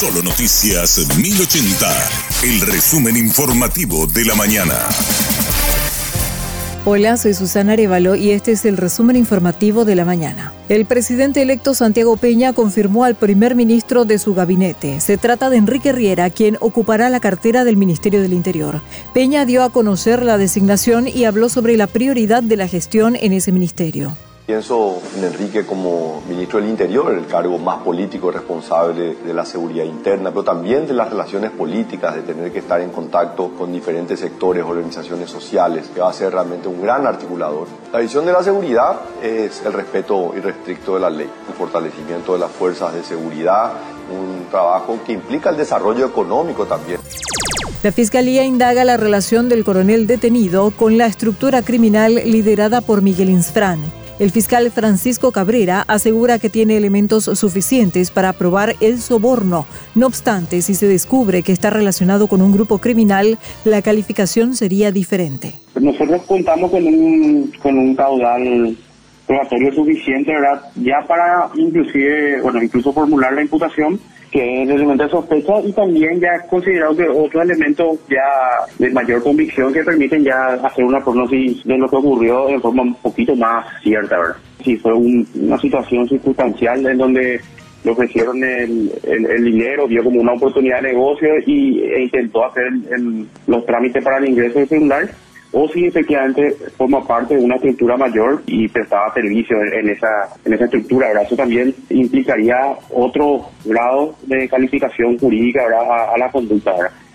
Solo Noticias 1080, el resumen informativo de la mañana. Hola, soy Susana Arevalo y este es el resumen informativo de la mañana. El presidente electo Santiago Peña confirmó al primer ministro de su gabinete. Se trata de Enrique Riera, quien ocupará la cartera del Ministerio del Interior. Peña dio a conocer la designación y habló sobre la prioridad de la gestión en ese ministerio. Pienso en Enrique como ministro del Interior, el cargo más político responsable de la seguridad interna, pero también de las relaciones políticas, de tener que estar en contacto con diferentes sectores, organizaciones sociales, que va a ser realmente un gran articulador. La visión de la seguridad es el respeto irrestricto de la ley, el fortalecimiento de las fuerzas de seguridad, un trabajo que implica el desarrollo económico también. La Fiscalía indaga la relación del coronel detenido con la estructura criminal liderada por Miguel Insfrán. El fiscal Francisco Cabrera asegura que tiene elementos suficientes para probar el soborno. No obstante, si se descubre que está relacionado con un grupo criminal, la calificación sería diferente. Nosotros contamos con un, con un caudal probatorio suficiente, ¿verdad? Ya para inclusive, bueno, incluso formular la imputación que es el elemento de sospecha y también ya considerado que otros elementos ya de mayor convicción que permiten ya hacer una prognosis de lo que ocurrió de forma un poquito más cierta, ¿verdad? Si fue una situación circunstancial en donde le ofrecieron el, el, dinero, vio como una oportunidad de negocio y, e intentó hacer los trámites para el ingreso del celular o si efectivamente forma parte de una estructura mayor y prestaba servicio en esa, en esa estructura. ¿verdad? Eso también implicaría otro grado de calificación jurídica A, la conducta.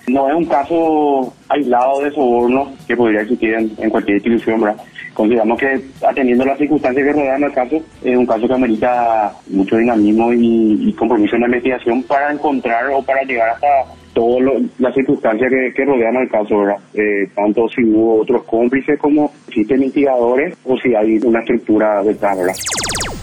No es un caso aislado de soborno que podría existir en, cualquier institución. ¿verdad? Consideramos que atendiendo las circunstancias que rodean el caso, es un caso que amerita mucho dinamismo y compromiso en la investigación para encontrar o para llegar hasta todas las circunstancias que, rodean al caso, ¿verdad? Eh, tanto si hubo otros cómplices como existen mitigadores o si hay una estructura detrás, ¿verdad?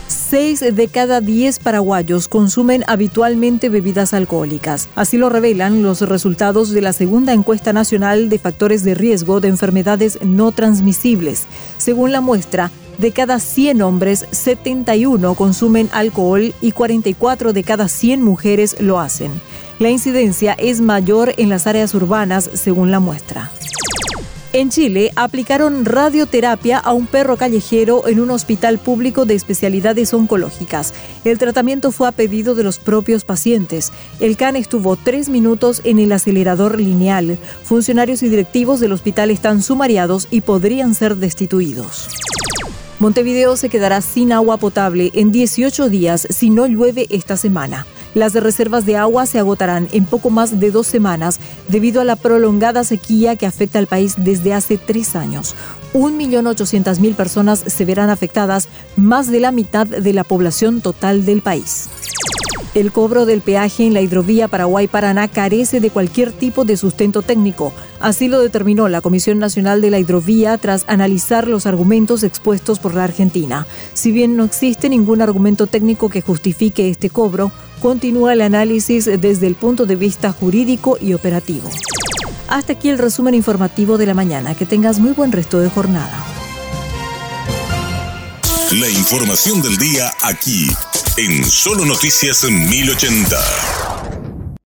Seis de cada diez paraguayos consumen habitualmente bebidas alcohólicas. Así lo revelan los resultados de la segunda encuesta nacional de factores de riesgo de enfermedades no transmisibles. Según la muestra, de cada 100 hombres, 71 consumen alcohol y 44 de cada 100 mujeres lo hacen. La incidencia es mayor en las áreas urbanas, según la muestra. En Chile aplicaron radioterapia a un perro callejero en un hospital público de especialidades oncológicas. El tratamiento fue a pedido de los propios pacientes. El can estuvo tres minutos en el acelerador lineal. Funcionarios y directivos del hospital están sumariados y podrían ser destituidos. Montevideo se quedará sin agua potable en 18 días si no llueve esta semana. Las reservas de agua se agotarán en poco más de dos semanas debido a la prolongada sequía que afecta al país desde hace tres años. 1.800.000 personas se verán afectadas, más de la mitad de la población total del país. El cobro del peaje en la hidrovía Paraguay-Paraná carece de cualquier tipo de sustento técnico. Así lo determinó la Comisión Nacional de la Hidrovía tras analizar los argumentos expuestos por la Argentina. Si bien no existe ningún argumento técnico que justifique este cobro, continúa el análisis desde el punto de vista jurídico y operativo. Hasta aquí el resumen informativo de la mañana. Que tengas muy buen resto de jornada. La información del día aquí en Solo Noticias 1080.